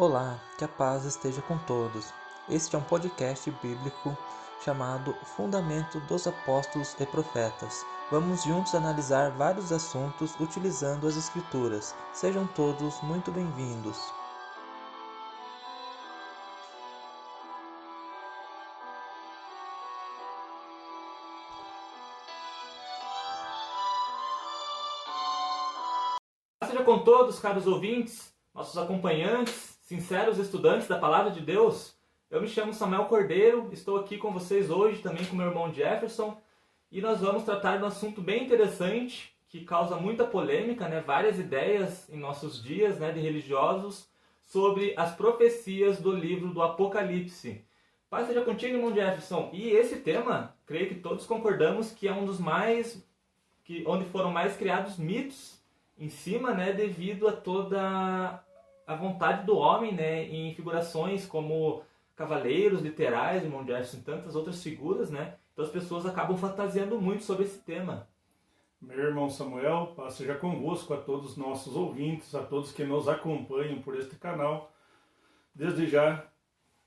Olá, que a paz esteja com todos. Este é um podcast bíblico chamado Fundamento dos Apóstolos e Profetas. Vamos juntos analisar vários assuntos utilizando as Escrituras. Sejam todos muito bem-vindos. Seja com todos, caros ouvintes, nossos acompanhantes, sinceros estudantes da Palavra de Deus. Eu me chamo Samuel Cordeiro, estou aqui com vocês hoje também com meu irmão Jefferson e nós vamos tratar de um assunto bem interessante que causa muita polêmica, né? várias ideias em nossos dias né? de religiosos sobre as profecias do livro do Apocalipse. Paz seja contigo, irmão Jefferson. E esse tema, creio que todos concordamos que é um dos mais. Que, onde foram mais criados mitos em cima, né, devido a toda a vontade do homem, né, em figurações como cavaleiros literais, irmão Jefferson tantas outras figuras, né? Então as pessoas acabam fantasiando muito sobre esse tema. Meu irmão Samuel, paz seja convosco a todos os nossos ouvintes, a todos que nos acompanham por este canal. Desde já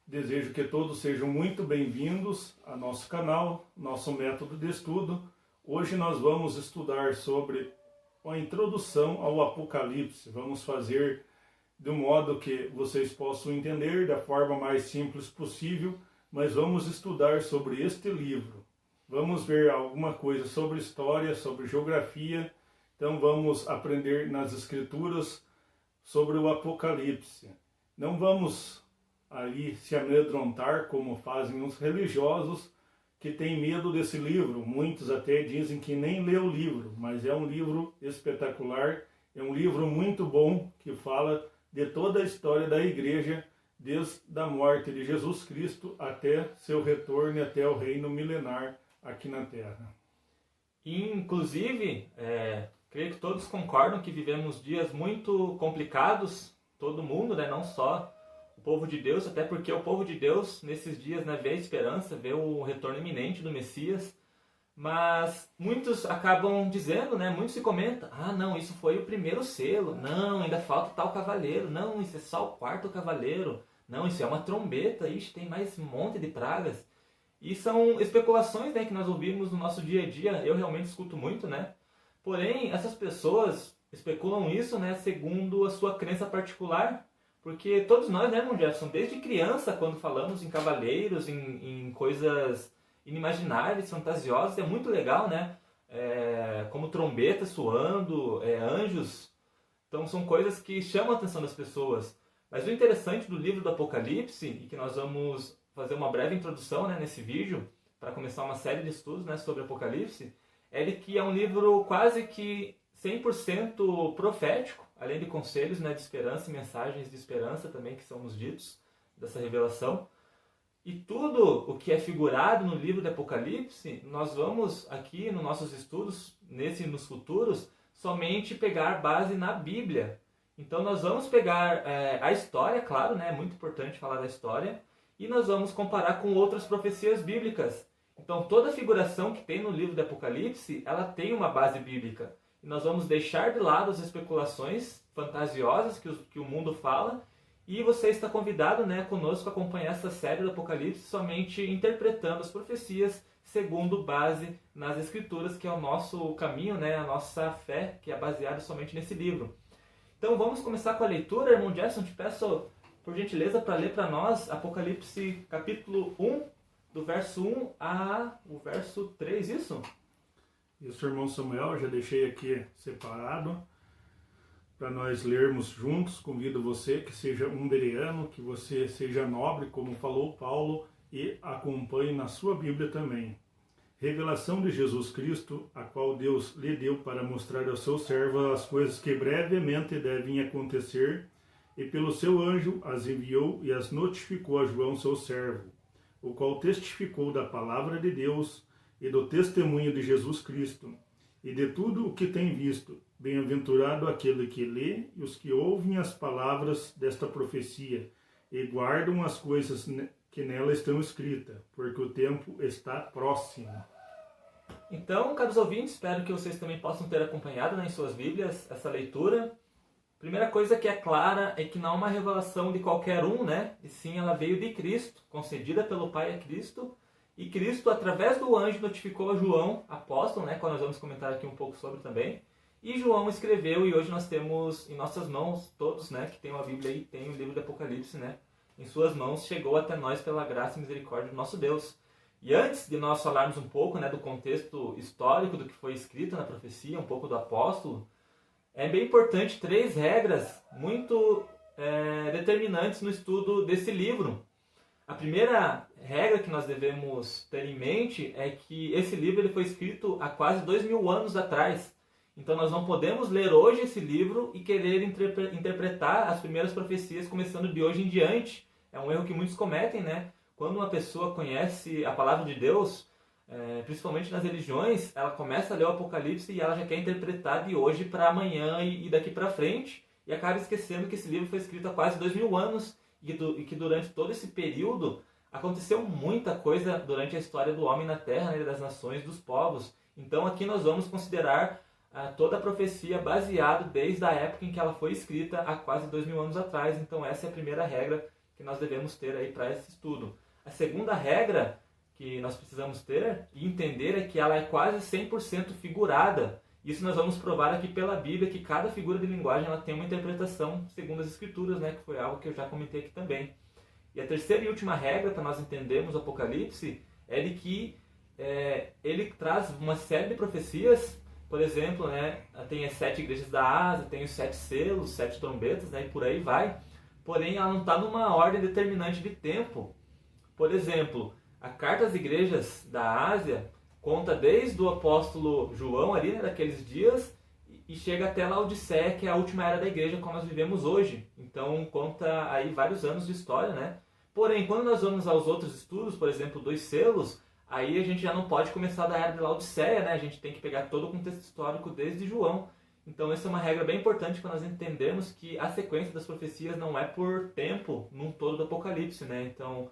desejo que todos sejam muito bem-vindos a nosso canal, nosso método de estudo. Hoje nós vamos estudar sobre a introdução ao Apocalipse. Vamos fazer um modo que vocês possam entender da forma mais simples possível, mas vamos estudar sobre este livro. Vamos ver alguma coisa sobre história, sobre geografia. Então vamos aprender nas escrituras sobre o Apocalipse. Não vamos ali se amedrontar como fazem os religiosos que têm medo desse livro. Muitos até dizem que nem lê o livro, mas é um livro espetacular, é um livro muito bom que fala de toda a história da igreja, desde a morte de Jesus Cristo até seu retorno e até o reino milenar aqui na Terra. Inclusive, é, creio que todos concordam que vivemos dias muito complicados, todo mundo, né, não só o povo de Deus, até porque o povo de Deus nesses dias né, vê a esperança, vê o retorno iminente do Messias, mas muitos acabam dizendo, né, muitos se comentam, ah não, isso foi o primeiro selo, não, ainda falta tal cavaleiro, não, isso é só o quarto cavaleiro, não, isso é uma trombeta, ixi, tem mais um monte de pragas. E são especulações né, que nós ouvimos no nosso dia a dia, eu realmente escuto muito, né? Porém, essas pessoas especulam isso né, segundo a sua crença particular, porque todos nós, né, irmão Jefferson, desde criança, quando falamos em cavaleiros, em, em coisas inimagináveis, fantasiosas, é muito legal, né? É, como trombeta soando, é, anjos. Então são coisas que chamam a atenção das pessoas. Mas o interessante do livro do Apocalipse, e que nós vamos fazer uma breve introdução né, nesse vídeo, para começar uma série de estudos né, sobre Apocalipse, é que é um livro quase que 100% profético, além de conselhos né, de esperança e mensagens de esperança também que são nos ditos dessa revelação. E tudo o que é figurado no livro do Apocalipse, nós vamos aqui nos nossos estudos, nesse e nos futuros, somente pegar base na Bíblia. Então nós vamos pegar é, a história, claro, né, é muito importante falar da história, e nós vamos comparar com outras profecias bíblicas. Então toda figuração que tem no livro do Apocalipse, ela tem uma base bíblica. E nós vamos deixar de lado as especulações fantasiosas que o, que o mundo fala e você está convidado né, conosco a acompanhar essa série do Apocalipse somente interpretando as profecias segundo base nas Escrituras, que é o nosso caminho, né, a nossa fé, que é baseada somente nesse livro. Então vamos começar com a leitura. Irmão Jefferson, te peço por gentileza para ler para nós Apocalipse capítulo 1, do verso 1 a o verso 3, isso? Isso, irmão Samuel, já deixei aqui separado para nós lermos juntos. Convido você que seja um bereano, que você seja nobre, como falou Paulo, e acompanhe na sua Bíblia também. Revelação de Jesus Cristo, a qual Deus lhe deu para mostrar ao seu servo as coisas que brevemente devem acontecer, e pelo seu anjo as enviou e as notificou a João, seu servo, o qual testificou da palavra de Deus e do testemunho de Jesus Cristo, e de tudo o que tem visto Bem-aventurado aquele que lê e os que ouvem as palavras desta profecia e guardam as coisas que nela estão escritas, porque o tempo está próximo. Então, caros ouvintes, espero que vocês também possam ter acompanhado né, em suas Bíblias essa leitura. Primeira coisa que é clara é que não é uma revelação de qualquer um, né? E sim ela veio de Cristo, concedida pelo Pai a Cristo. E Cristo, através do anjo, notificou a João, apóstolo, né? Quando nós vamos comentar aqui um pouco sobre também. E João escreveu, e hoje nós temos em nossas mãos, todos né, que tem uma Bíblia e tem o livro do Apocalipse, né? Em suas mãos, chegou até nós pela graça e misericórdia do nosso Deus. E antes de nós falarmos um pouco né, do contexto histórico do que foi escrito na profecia, um pouco do apóstolo, é bem importante três regras muito é, determinantes no estudo desse livro. A primeira regra que nós devemos ter em mente é que esse livro ele foi escrito há quase dois mil anos atrás. Então nós não podemos ler hoje esse livro e querer interpretar as primeiras profecias começando de hoje em diante. É um erro que muitos cometem, né? Quando uma pessoa conhece a palavra de Deus, é, principalmente nas religiões, ela começa a ler o Apocalipse e ela já quer interpretar de hoje para amanhã e, e daqui para frente e acaba esquecendo que esse livro foi escrito há quase dois mil anos e, do, e que durante todo esse período aconteceu muita coisa durante a história do homem na Terra, né, das nações, dos povos. Então aqui nós vamos considerar toda a profecia baseado desde a época em que ela foi escrita há quase dois mil anos atrás. Então essa é a primeira regra que nós devemos ter aí para esse estudo. A segunda regra que nós precisamos ter e entender é que ela é quase 100% figurada. Isso nós vamos provar aqui pela Bíblia, que cada figura de linguagem ela tem uma interpretação segundo as Escrituras, né, que foi algo que eu já comentei aqui também. E a terceira e última regra para nós entendermos o Apocalipse é de que é, ele traz uma série de profecias por exemplo, né, tem as sete igrejas da Ásia, tem os sete selos, sete trombetas, né, e por aí vai. Porém, ela não está numa ordem determinante de tempo. Por exemplo, a carta às igrejas da Ásia conta desde o apóstolo João ali, né, daqueles dias, e chega até a Odisseia, que é a última era da igreja como nós vivemos hoje. Então, conta aí vários anos de história, né? Porém, quando nós vamos aos outros estudos, por exemplo, dos selos, aí a gente já não pode começar da era de Laodiceia, né? A gente tem que pegar todo o contexto histórico desde João. Então essa é uma regra bem importante para nós entendermos que a sequência das profecias não é por tempo num todo do Apocalipse, né? Então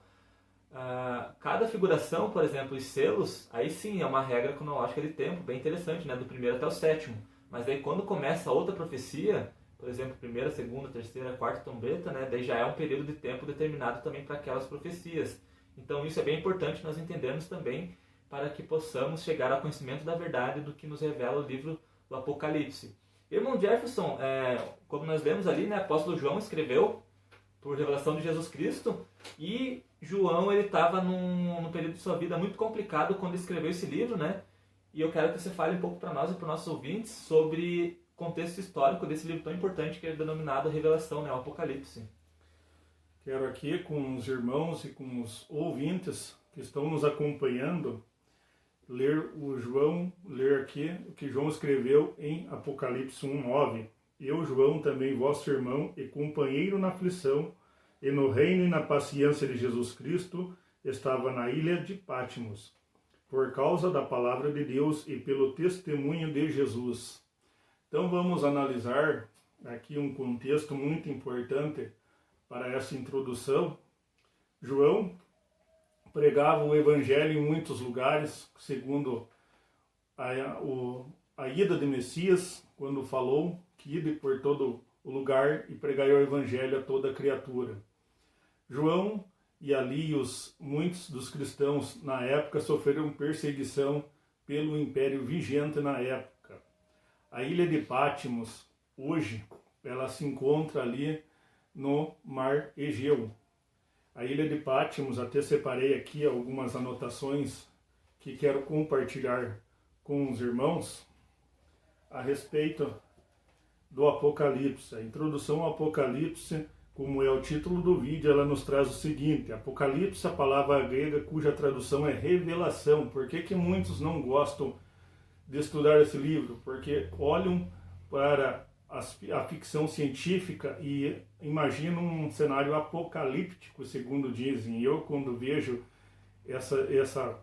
uh, cada figuração, por exemplo, os selos, aí sim é uma regra cronológica de tempo, bem interessante, né? Do primeiro até o sétimo. Mas aí quando começa outra profecia, por exemplo, primeira, segunda, terceira, quarta trombeta, né? Daí já é um período de tempo determinado também para aquelas profecias. Então isso é bem importante nós entendermos também para que possamos chegar ao conhecimento da verdade do que nos revela o livro do Apocalipse. Irmão Jefferson, é, como nós lemos ali, né, apóstolo João escreveu por revelação de Jesus Cristo e João ele estava num, num período de sua vida muito complicado quando escreveu esse livro, né? E eu quero que você fale um pouco para nós e para os nossos ouvintes sobre o contexto histórico desse livro tão importante que é denominado Revelação, né, o Apocalipse. Quero aqui com os irmãos e com os ouvintes que estão nos acompanhando ler o João, ler aqui o que João escreveu em Apocalipse 1:9. Eu, João, também vosso irmão e companheiro na aflição e no reino e na paciência de Jesus Cristo, estava na ilha de Patmos, por causa da palavra de Deus e pelo testemunho de Jesus. Então vamos analisar aqui um contexto muito importante para essa introdução. João pregava o evangelho em muitos lugares, segundo a, o, a ida de Messias, quando falou que ide por todo o lugar e pregai o evangelho a toda criatura. João e ali os muitos dos cristãos na época sofreram perseguição pelo império vigente na época. A ilha de Pátimos, hoje, ela se encontra ali no mar Egeu. A ilha de Pátimos, até separei aqui algumas anotações que quero compartilhar com os irmãos a respeito do Apocalipse. A introdução ao Apocalipse, como é o título do vídeo, ela nos traz o seguinte: Apocalipse, a palavra grega cuja tradução é revelação. Por que, que muitos não gostam de estudar esse livro? Porque olham para a ficção científica e imagino um cenário apocalíptico, segundo dizem. Eu, quando vejo essa, essa,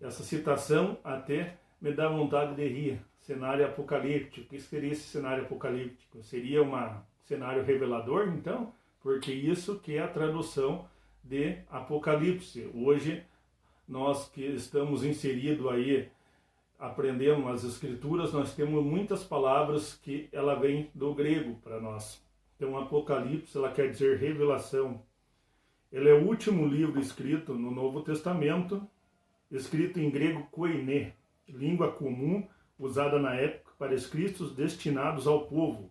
essa citação, até me dá vontade de rir. Cenário apocalíptico. O que seria esse cenário apocalíptico? Seria um cenário revelador, então? Porque isso que é a tradução de Apocalipse. Hoje, nós que estamos inseridos aí aprendemos as escrituras, nós temos muitas palavras que ela vem do grego para nós. Então, Apocalipse, ela quer dizer revelação. Ele é o último livro escrito no Novo Testamento, escrito em grego koiné, língua comum usada na época para escritos destinados ao povo.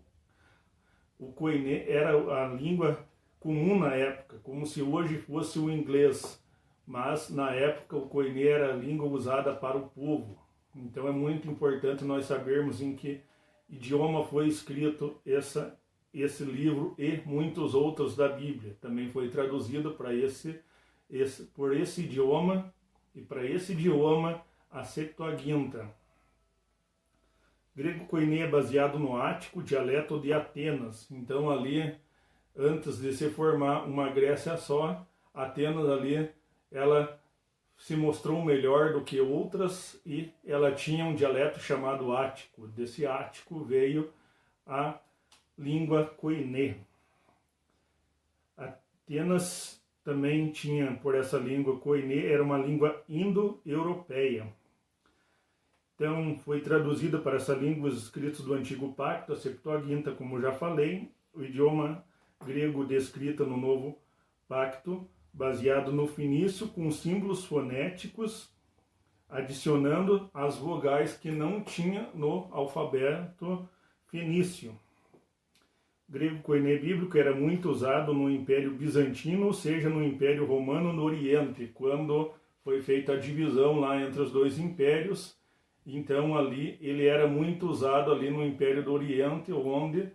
O koiné era a língua comum na época, como se hoje fosse o inglês, mas na época o koiné era a língua usada para o povo. Então é muito importante nós sabermos em que idioma foi escrito essa, esse livro e muitos outros da Bíblia. Também foi traduzido para esse, esse, por esse idioma e para esse idioma a Septuaginta. Grego koiné é baseado no ático, dialeto de Atenas. Então ali, antes de se formar uma Grécia só, Atenas ali, ela se mostrou melhor do que outras e ela tinha um dialeto chamado ático. Desse ático veio a língua koiné. Atenas também tinha, por essa língua koiné, era uma língua indo-europeia. Então, foi traduzida para essa língua os escritos do Antigo Pacto, a Septuaginta, como já falei, o idioma grego descrito no Novo Pacto, baseado no fenício com símbolos fonéticos, adicionando as vogais que não tinha no alfabeto fenício. O grego koiné bíblico era muito usado no Império Bizantino, ou seja, no Império Romano no Oriente, quando foi feita a divisão lá entre os dois impérios. Então ali ele era muito usado ali no Império do Oriente, onde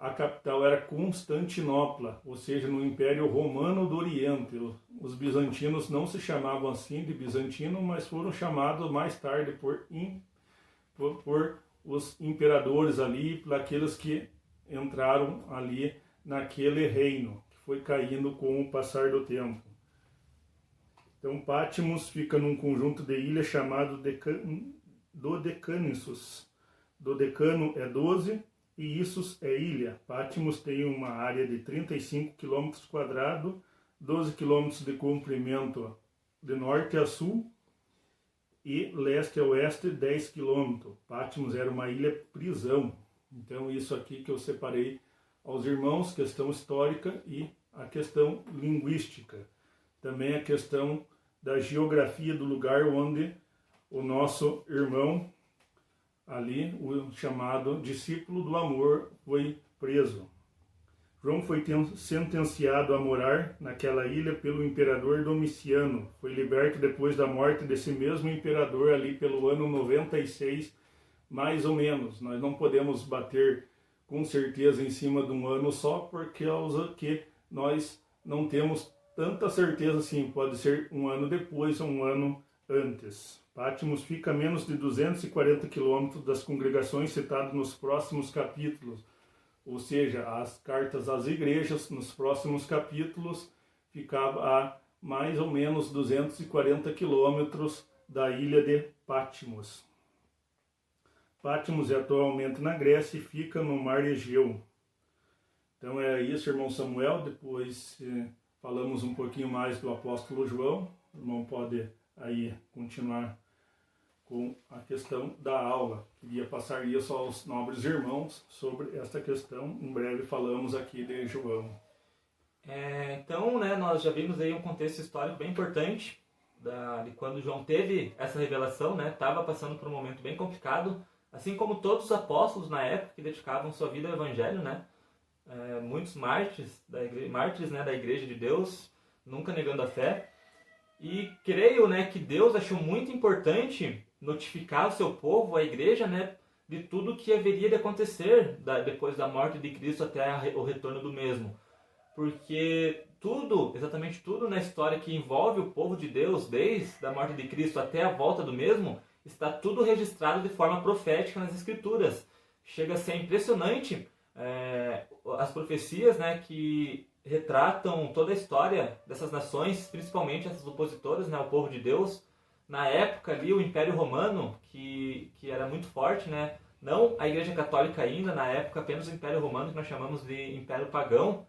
a capital era Constantinopla, ou seja, no Império Romano do Oriente. Os bizantinos não se chamavam assim de bizantino, mas foram chamados mais tarde por, por, por os imperadores ali, por aqueles que entraram ali naquele reino, que foi caindo com o passar do tempo. Então, Patmos fica num conjunto de ilhas chamado Decan... Dodecanissus. Dodecano é 12 e Issus é ilha. Patmos tem uma área de 35 km quadrados, 12 km de comprimento de norte a sul e leste a oeste 10 km. Patmos era uma ilha prisão. Então isso aqui que eu separei aos irmãos, questão histórica e a questão linguística. Também a questão da geografia do lugar onde o nosso irmão ali o chamado discípulo do amor foi preso. João foi sentenciado a morar naquela ilha pelo imperador Domiciano. Foi liberto depois da morte desse mesmo imperador ali pelo ano 96, mais ou menos. Nós não podemos bater com certeza em cima de um ano só, por causa que nós não temos tanta certeza assim. Pode ser um ano depois ou um ano antes. Patmos fica a menos de 240 quilômetros das congregações citadas nos próximos capítulos, ou seja, as cartas às igrejas nos próximos capítulos ficava a mais ou menos 240 quilômetros da ilha de Patmos. Patmos é atualmente na Grécia e fica no Mar Egeu. Então é isso, irmão Samuel. Depois eh, falamos um pouquinho mais do apóstolo João. O irmão pode aí continuar com a questão da aula. Queria passar isso aos nobres irmãos sobre esta questão. Em breve falamos aqui de João. É, então, né, nós já vimos aí um contexto histórico bem importante da, de quando João teve essa revelação, né, estava passando por um momento bem complicado, assim como todos os apóstolos na época que dedicavam sua vida ao Evangelho, né, é, muitos mártires da igreja, mártires, né, da Igreja de Deus, nunca negando a fé. E creio, né, que Deus achou muito importante notificar o seu povo, a igreja, né, de tudo que haveria de acontecer depois da morte de Cristo até o retorno do mesmo. Porque tudo, exatamente tudo na história que envolve o povo de Deus, desde a morte de Cristo até a volta do mesmo, está tudo registrado de forma profética nas Escrituras. Chega a ser impressionante é, as profecias né, que retratam toda a história dessas nações, principalmente essas opositoras, né, o povo de Deus. Na época ali, o Império Romano, que, que era muito forte, né, não a Igreja Católica ainda, na época apenas o Império Romano, que nós chamamos de Império Pagão,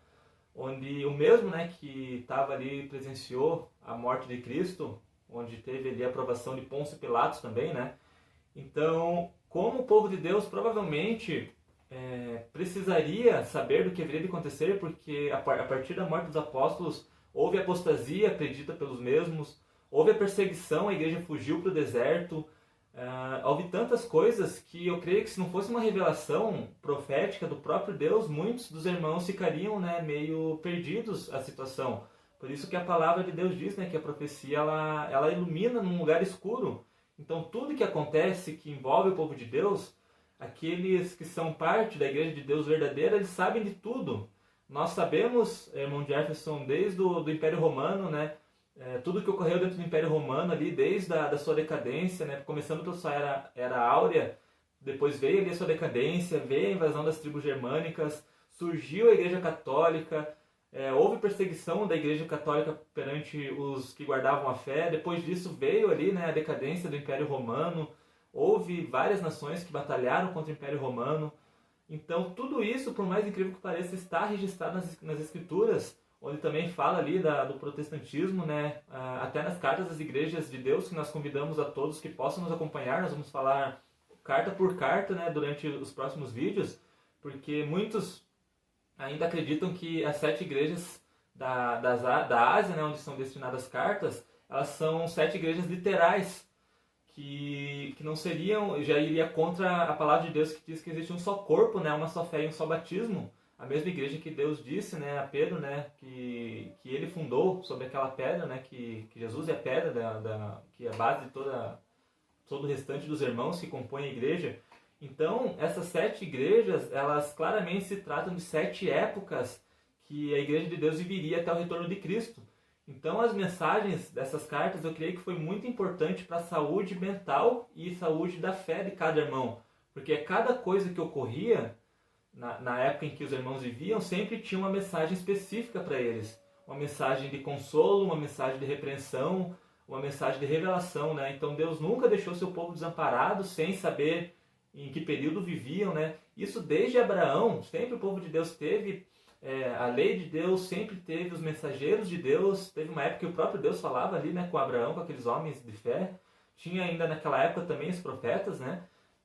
onde o mesmo né, que estava ali, presenciou a morte de Cristo, onde teve ali a aprovação de Pôncio Pilatos também, né? Então, como o povo de Deus provavelmente é, precisaria saber do que haveria de acontecer, porque a, a partir da morte dos apóstolos houve apostasia acredita pelos mesmos, houve a perseguição, a igreja fugiu para o deserto, uh, houve tantas coisas que eu creio que se não fosse uma revelação profética do próprio Deus, muitos dos irmãos ficariam né, meio perdidos à situação. Por isso que a palavra de Deus diz né, que a profecia ela, ela ilumina num lugar escuro. Então tudo que acontece que envolve o povo de Deus, aqueles que são parte da igreja de Deus verdadeira, eles sabem de tudo. Nós sabemos, irmão Jefferson, desde o do Império Romano, né? É, tudo que ocorreu dentro do Império Romano ali, desde a da sua decadência, né? Começando pela sua era, era áurea, depois veio ali a sua decadência, veio a invasão das tribos germânicas, surgiu a Igreja Católica, é, houve perseguição da Igreja Católica perante os que guardavam a fé. Depois disso veio ali né, a decadência do Império Romano. Houve várias nações que batalharam contra o Império Romano. Então, tudo isso, por mais incrível que pareça, está registrado nas, nas Escrituras, onde também fala ali da, do protestantismo, né? Ah, até nas cartas das igrejas de Deus, que nós convidamos a todos que possam nos acompanhar. Nós vamos falar carta por carta né, durante os próximos vídeos, porque muitos ainda acreditam que as sete igrejas da, das, da Ásia, né, onde são destinadas cartas, elas são sete igrejas literais, que, que não seriam, já iria contra a palavra de Deus que diz que existe um só corpo, né, uma só fé e um só batismo. A mesma igreja que Deus disse né, a Pedro né, que, que ele fundou sobre aquela pedra, né, que, que Jesus é a pedra, da, da, que é a base de toda, todo o restante dos irmãos que compõem a igreja. Então, essas sete igrejas, elas claramente se tratam de sete épocas que a igreja de Deus viveria até o retorno de Cristo. Então, as mensagens dessas cartas eu creio que foi muito importante para a saúde mental e saúde da fé de cada irmão, porque cada coisa que ocorria na, na época em que os irmãos viviam sempre tinha uma mensagem específica para eles, uma mensagem de consolo, uma mensagem de repreensão, uma mensagem de revelação, né? Então Deus nunca deixou seu povo desamparado sem saber em que período viviam, né? Isso desde Abraão, sempre o povo de Deus teve é, a lei de Deus sempre teve os mensageiros de Deus. Teve uma época que o próprio Deus falava ali né, com Abraão, com aqueles homens de fé. Tinha ainda naquela época também os profetas, né?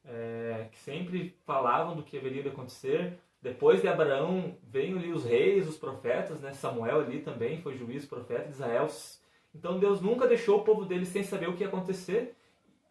É, que sempre falavam do que haveria acontecer. Depois de Abraão, veio ali os reis, os profetas, né? Samuel ali também foi juiz, profeta de Israel. Então Deus nunca deixou o povo dele sem saber o que ia acontecer.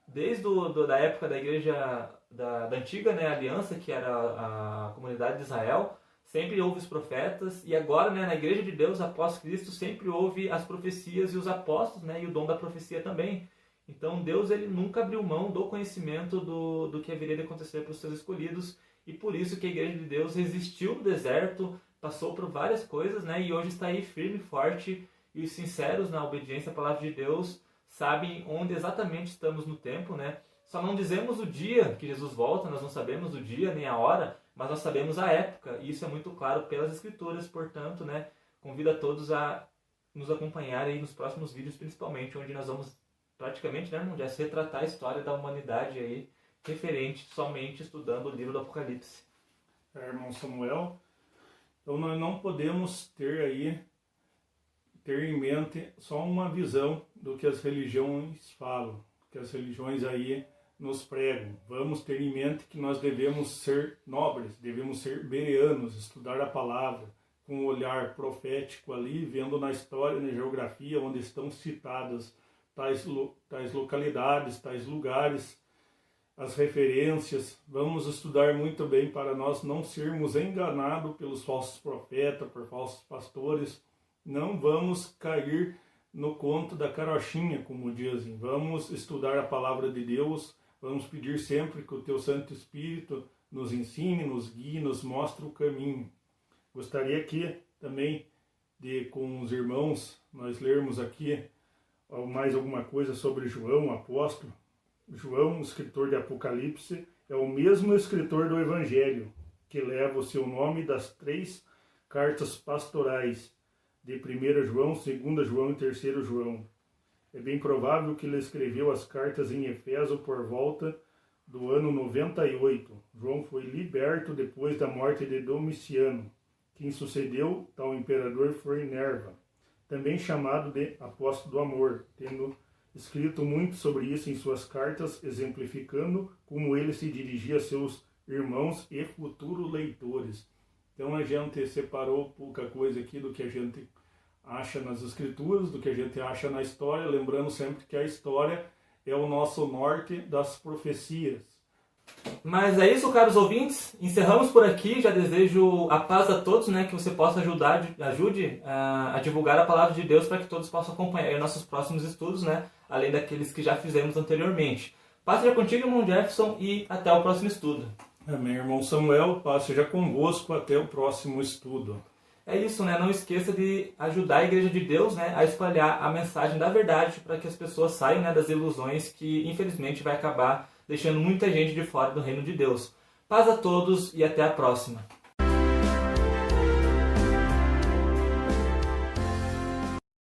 Desde o, do, da época da igreja, da, da antiga né, aliança, que era a, a comunidade de Israel, sempre houve os profetas, e agora, né, na Igreja de Deus, após Cristo, sempre houve as profecias e os apóstolos, né, e o dom da profecia também. Então, Deus ele nunca abriu mão do conhecimento do, do que haveria de acontecer para os seus escolhidos, e por isso que a Igreja de Deus resistiu no deserto, passou por várias coisas, né, e hoje está aí firme forte, e os sinceros na obediência à palavra de Deus sabem onde exatamente estamos no tempo, né? Só não dizemos o dia que Jesus volta, nós não sabemos o dia nem a hora, mas nós sabemos a época, e isso é muito claro pelas escrituras, portanto, né, convido a todos a nos acompanhar aí nos próximos vídeos, principalmente, onde nós vamos praticamente, né, se retratar a história da humanidade aí, referente somente estudando o livro do Apocalipse. É, irmão Samuel, então nós não podemos ter aí, ter em mente só uma visão do que as religiões falam, que as religiões aí nos pregam. Vamos ter em mente que nós devemos ser nobres, devemos ser bereanos, estudar a palavra com um olhar profético ali, vendo na história, na geografia, onde estão citadas tais, tais localidades, tais lugares, as referências. Vamos estudar muito bem para nós não sermos enganados pelos falsos profetas, por falsos pastores. Não vamos cair no conto da carochinha, como dizem. Vamos estudar a palavra de Deus Vamos pedir sempre que o Teu Santo Espírito nos ensine, nos guie, nos mostre o caminho. Gostaria aqui também de, com os irmãos, nós lermos aqui mais alguma coisa sobre João, apóstolo. João, escritor de Apocalipse, é o mesmo escritor do Evangelho, que leva o seu nome das três cartas pastorais de 1 João, 2 João e 3 João. É bem provável que ele escreveu as cartas em Efeso por volta do ano 98. João foi liberto depois da morte de Domiciano. Quem sucedeu tal imperador foi Nerva, também chamado de apóstolo do amor, tendo escrito muito sobre isso em suas cartas, exemplificando como ele se dirigia a seus irmãos e futuros leitores. Então a gente separou pouca coisa aqui do que a gente acha nas escrituras, do que a gente acha na história, lembrando sempre que a história é o nosso norte das profecias. Mas é isso, caros ouvintes. Encerramos por aqui. Já desejo a paz a todos, né? Que você possa ajudar, ajude a, a divulgar a palavra de Deus para que todos possam acompanhar nossos próximos estudos, né? Além daqueles que já fizemos anteriormente. Paz seja contigo, irmão Jefferson, e até o próximo estudo. Amém, irmão Samuel. Paz seja convosco. Até o próximo estudo. É isso, né? Não esqueça de ajudar a Igreja de Deus, né, a espalhar a mensagem da verdade para que as pessoas saiam né, das ilusões que infelizmente vai acabar deixando muita gente de fora do reino de Deus. Paz a todos e até a próxima.